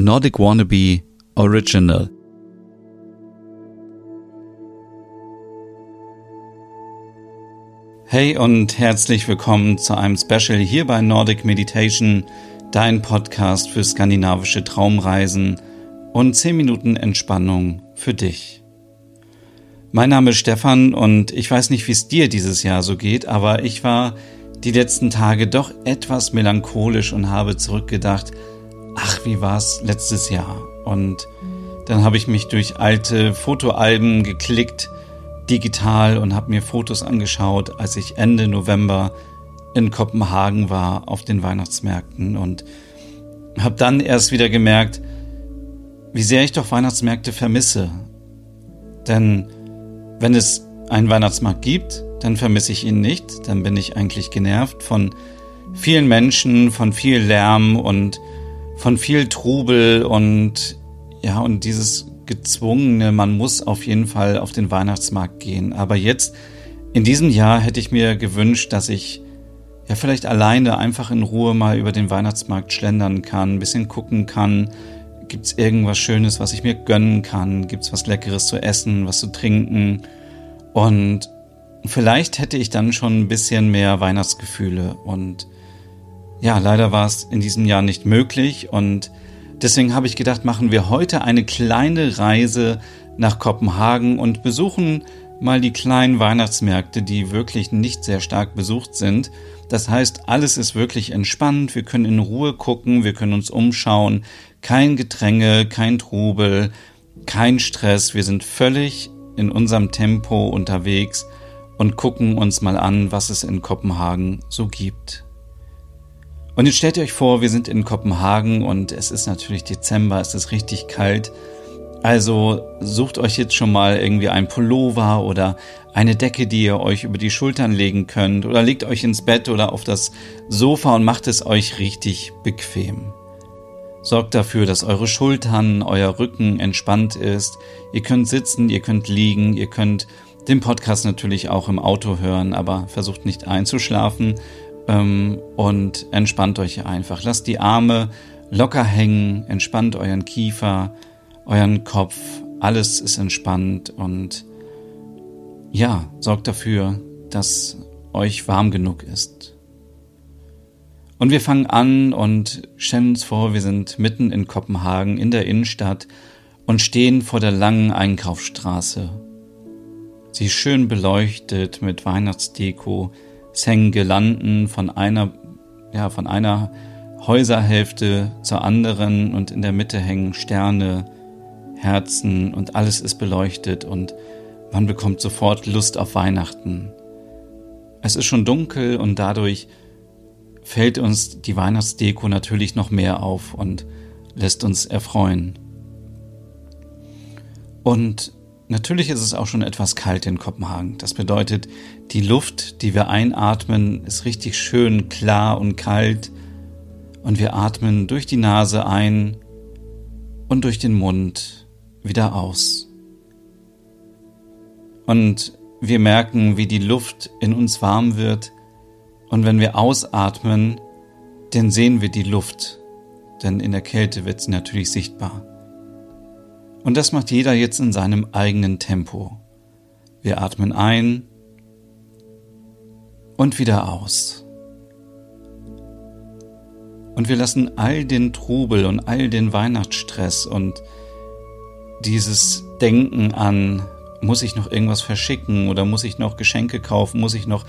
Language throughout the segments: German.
Nordic Wannabe Original. Hey und herzlich willkommen zu einem Special hier bei Nordic Meditation, dein Podcast für skandinavische Traumreisen und 10 Minuten Entspannung für dich. Mein Name ist Stefan und ich weiß nicht, wie es dir dieses Jahr so geht, aber ich war die letzten Tage doch etwas melancholisch und habe zurückgedacht, ach, wie war's letztes Jahr? Und dann habe ich mich durch alte Fotoalben geklickt, digital und habe mir Fotos angeschaut, als ich Ende November in Kopenhagen war auf den Weihnachtsmärkten und habe dann erst wieder gemerkt, wie sehr ich doch Weihnachtsmärkte vermisse. Denn wenn es einen Weihnachtsmarkt gibt, dann vermisse ich ihn nicht, dann bin ich eigentlich genervt von vielen Menschen, von viel Lärm und von viel Trubel und ja, und dieses gezwungene, man muss auf jeden Fall auf den Weihnachtsmarkt gehen. Aber jetzt, in diesem Jahr, hätte ich mir gewünscht, dass ich ja vielleicht alleine einfach in Ruhe mal über den Weihnachtsmarkt schlendern kann, ein bisschen gucken kann, Gibt es irgendwas Schönes, was ich mir gönnen kann? Gibt es was Leckeres zu essen, was zu trinken? Und vielleicht hätte ich dann schon ein bisschen mehr Weihnachtsgefühle. Und ja, leider war es in diesem Jahr nicht möglich. Und deswegen habe ich gedacht, machen wir heute eine kleine Reise nach Kopenhagen und besuchen mal die kleinen Weihnachtsmärkte, die wirklich nicht sehr stark besucht sind. Das heißt, alles ist wirklich entspannt, wir können in Ruhe gucken, wir können uns umschauen, kein Gedränge, kein Trubel, kein Stress, wir sind völlig in unserem Tempo unterwegs und gucken uns mal an, was es in Kopenhagen so gibt. Und jetzt stellt ihr euch vor, wir sind in Kopenhagen und es ist natürlich Dezember, es ist richtig kalt also sucht euch jetzt schon mal irgendwie ein Pullover oder eine Decke, die ihr euch über die Schultern legen könnt oder legt euch ins Bett oder auf das Sofa und macht es euch richtig bequem. Sorgt dafür, dass eure Schultern, euer Rücken entspannt ist. Ihr könnt sitzen, ihr könnt liegen, ihr könnt den Podcast natürlich auch im Auto hören, aber versucht nicht einzuschlafen ähm, und entspannt euch einfach. Lasst die Arme locker hängen, entspannt euren Kiefer, euren Kopf, alles ist entspannt und ja, sorgt dafür, dass euch warm genug ist. Und wir fangen an und stellen uns vor, wir sind mitten in Kopenhagen in der Innenstadt und stehen vor der langen Einkaufsstraße. Sie ist schön beleuchtet mit Weihnachtsdeko, Girlanden von einer, ja, von einer Häuserhälfte zur anderen und in der Mitte hängen Sterne, Herzen und alles ist beleuchtet und man bekommt sofort Lust auf Weihnachten. Es ist schon dunkel und dadurch fällt uns die Weihnachtsdeko natürlich noch mehr auf und lässt uns erfreuen. Und natürlich ist es auch schon etwas kalt in Kopenhagen. Das bedeutet, die Luft, die wir einatmen, ist richtig schön klar und kalt und wir atmen durch die Nase ein und durch den Mund wieder aus. Und wir merken, wie die Luft in uns warm wird. Und wenn wir ausatmen, dann sehen wir die Luft, denn in der Kälte wird sie natürlich sichtbar. Und das macht jeder jetzt in seinem eigenen Tempo. Wir atmen ein und wieder aus. Und wir lassen all den Trubel und all den Weihnachtsstress und dieses Denken an, muss ich noch irgendwas verschicken oder muss ich noch Geschenke kaufen, muss ich noch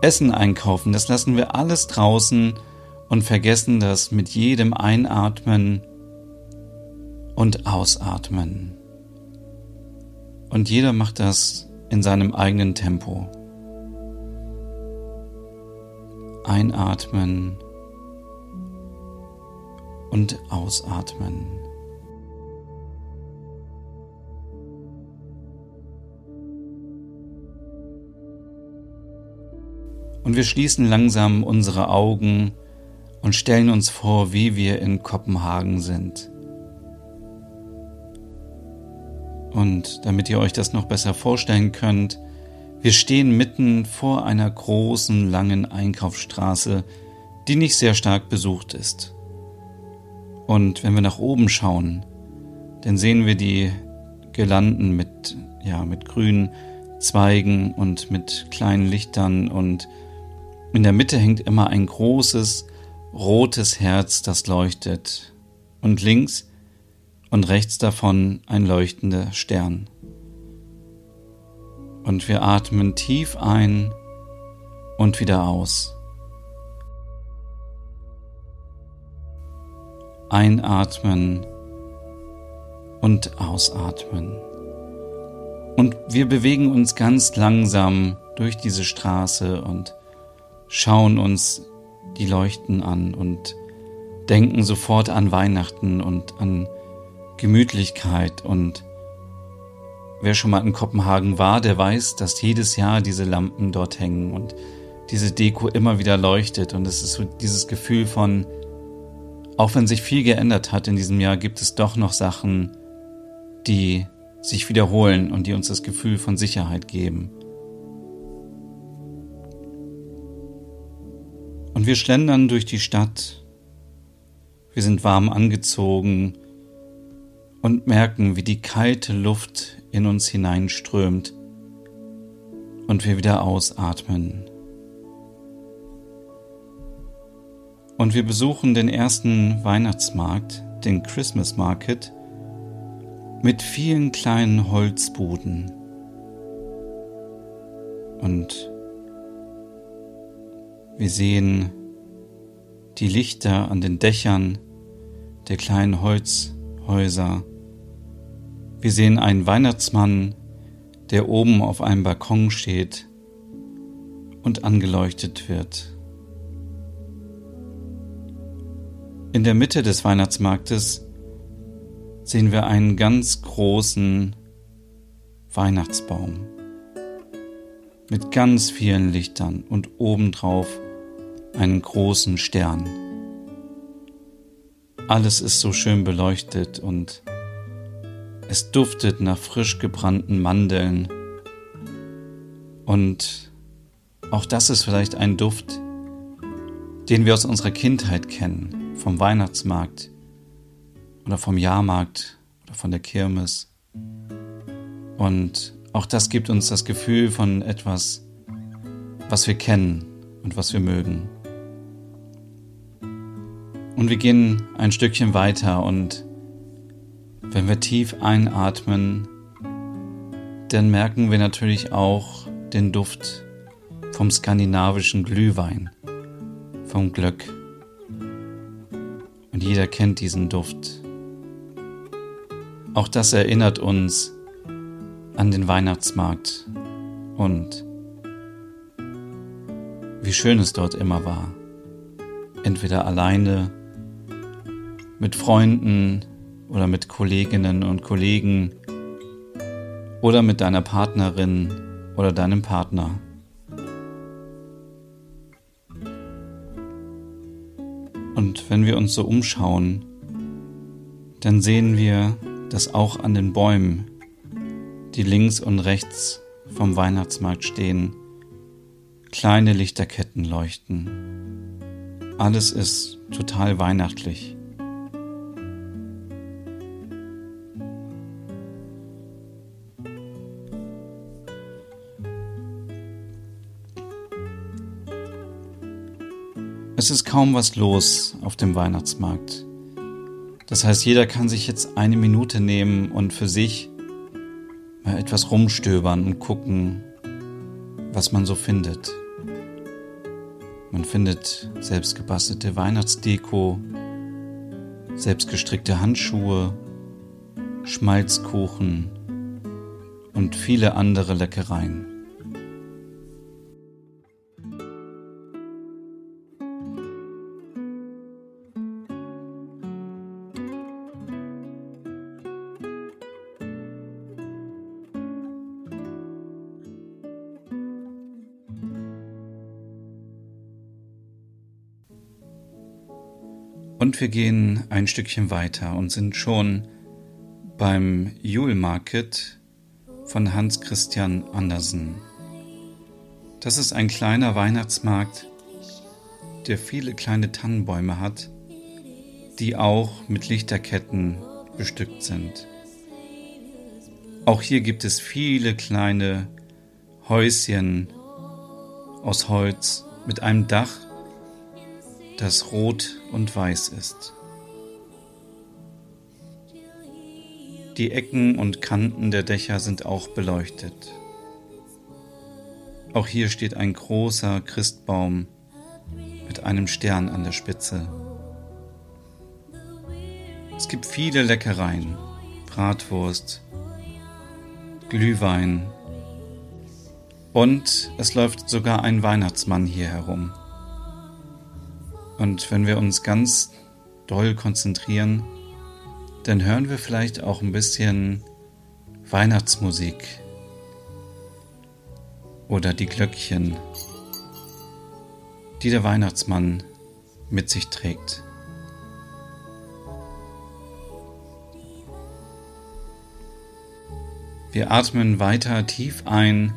Essen einkaufen, das lassen wir alles draußen und vergessen das mit jedem Einatmen und Ausatmen. Und jeder macht das in seinem eigenen Tempo. Einatmen und ausatmen. Und wir schließen langsam unsere Augen und stellen uns vor, wie wir in Kopenhagen sind. Und damit ihr euch das noch besser vorstellen könnt, wir stehen mitten vor einer großen, langen Einkaufsstraße, die nicht sehr stark besucht ist. Und wenn wir nach oben schauen, dann sehen wir die Girlanden mit, ja, mit grünen Zweigen und mit kleinen Lichtern und in der Mitte hängt immer ein großes rotes Herz, das leuchtet und links und rechts davon ein leuchtender Stern. Und wir atmen tief ein und wieder aus. Einatmen und ausatmen. Und wir bewegen uns ganz langsam durch diese Straße und schauen uns die Leuchten an und denken sofort an Weihnachten und an Gemütlichkeit und wer schon mal in Kopenhagen war, der weiß, dass jedes Jahr diese Lampen dort hängen und diese Deko immer wieder leuchtet und es ist so dieses Gefühl von, auch wenn sich viel geändert hat in diesem Jahr, gibt es doch noch Sachen, die sich wiederholen und die uns das Gefühl von Sicherheit geben. Und wir schlendern durch die Stadt. Wir sind warm angezogen und merken, wie die kalte Luft in uns hineinströmt und wir wieder ausatmen. Und wir besuchen den ersten Weihnachtsmarkt, den Christmas Market, mit vielen kleinen Holzbuden. Und wir sehen die Lichter an den Dächern der kleinen Holzhäuser. Wir sehen einen Weihnachtsmann, der oben auf einem Balkon steht und angeleuchtet wird. In der Mitte des Weihnachtsmarktes sehen wir einen ganz großen Weihnachtsbaum mit ganz vielen Lichtern und obendrauf einen großen Stern. Alles ist so schön beleuchtet und es duftet nach frisch gebrannten Mandeln. Und auch das ist vielleicht ein Duft, den wir aus unserer Kindheit kennen, vom Weihnachtsmarkt oder vom Jahrmarkt oder von der Kirmes. Und auch das gibt uns das Gefühl von etwas, was wir kennen und was wir mögen. Und wir gehen ein Stückchen weiter und wenn wir tief einatmen, dann merken wir natürlich auch den Duft vom skandinavischen Glühwein, vom Glöck. Und jeder kennt diesen Duft. Auch das erinnert uns an den Weihnachtsmarkt und wie schön es dort immer war. Entweder alleine, mit Freunden oder mit Kolleginnen und Kollegen oder mit deiner Partnerin oder deinem Partner. Und wenn wir uns so umschauen, dann sehen wir, dass auch an den Bäumen, die links und rechts vom Weihnachtsmarkt stehen, kleine Lichterketten leuchten. Alles ist total weihnachtlich. Es ist kaum was los auf dem Weihnachtsmarkt. Das heißt, jeder kann sich jetzt eine Minute nehmen und für sich mal etwas rumstöbern und gucken, was man so findet. Man findet selbstgebastelte Weihnachtsdeko, selbstgestrickte Handschuhe, Schmalzkuchen und viele andere Leckereien. Und wir gehen ein Stückchen weiter und sind schon beim Jule Market von Hans Christian Andersen. Das ist ein kleiner Weihnachtsmarkt, der viele kleine Tannenbäume hat die auch mit Lichterketten bestückt sind. Auch hier gibt es viele kleine Häuschen aus Holz mit einem Dach, das rot und weiß ist. Die Ecken und Kanten der Dächer sind auch beleuchtet. Auch hier steht ein großer Christbaum mit einem Stern an der Spitze. Es gibt viele Leckereien, Bratwurst, Glühwein und es läuft sogar ein Weihnachtsmann hier herum. Und wenn wir uns ganz doll konzentrieren, dann hören wir vielleicht auch ein bisschen Weihnachtsmusik oder die Glöckchen, die der Weihnachtsmann mit sich trägt. Wir atmen weiter tief ein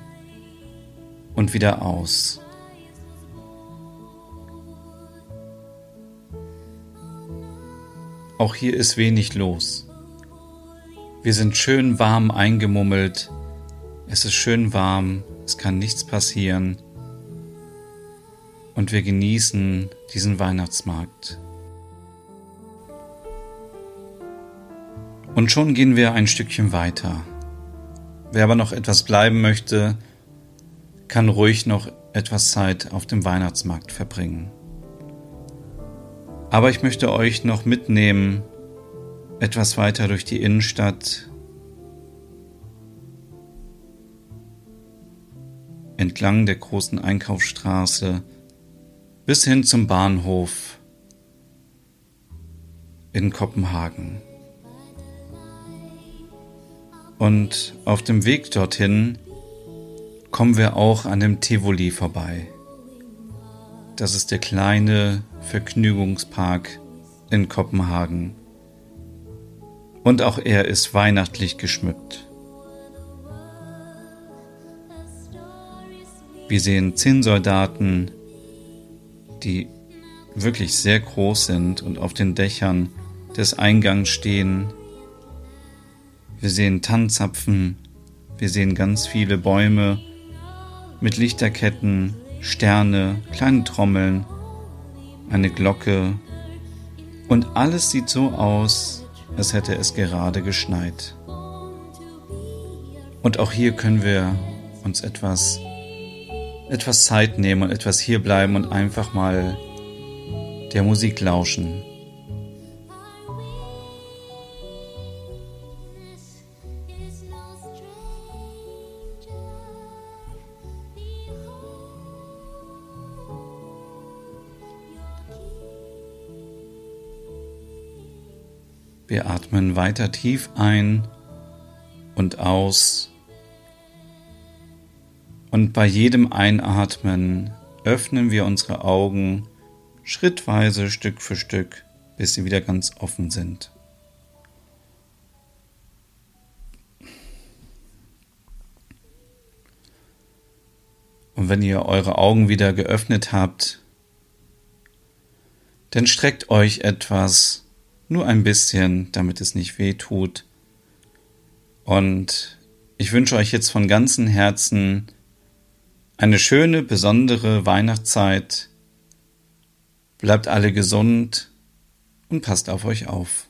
und wieder aus. Auch hier ist wenig los. Wir sind schön warm eingemummelt. Es ist schön warm, es kann nichts passieren. Und wir genießen diesen Weihnachtsmarkt. Und schon gehen wir ein Stückchen weiter. Wer aber noch etwas bleiben möchte, kann ruhig noch etwas Zeit auf dem Weihnachtsmarkt verbringen. Aber ich möchte euch noch mitnehmen, etwas weiter durch die Innenstadt, entlang der großen Einkaufsstraße bis hin zum Bahnhof in Kopenhagen. Und auf dem Weg dorthin kommen wir auch an dem Tivoli vorbei. Das ist der kleine Vergnügungspark in Kopenhagen. Und auch er ist weihnachtlich geschmückt. Wir sehen Zinnsoldaten, die wirklich sehr groß sind und auf den Dächern des Eingangs stehen wir sehen Tannzapfen, wir sehen ganz viele Bäume mit Lichterketten, Sterne, kleine Trommeln, eine Glocke und alles sieht so aus, als hätte es gerade geschneit. Und auch hier können wir uns etwas, etwas Zeit nehmen und etwas hier bleiben und einfach mal der Musik lauschen. Wir atmen weiter tief ein und aus. Und bei jedem Einatmen öffnen wir unsere Augen schrittweise Stück für Stück, bis sie wieder ganz offen sind. Und wenn ihr eure Augen wieder geöffnet habt, dann streckt euch etwas nur ein bisschen, damit es nicht weh tut. Und ich wünsche euch jetzt von ganzem Herzen eine schöne, besondere Weihnachtszeit. Bleibt alle gesund und passt auf euch auf.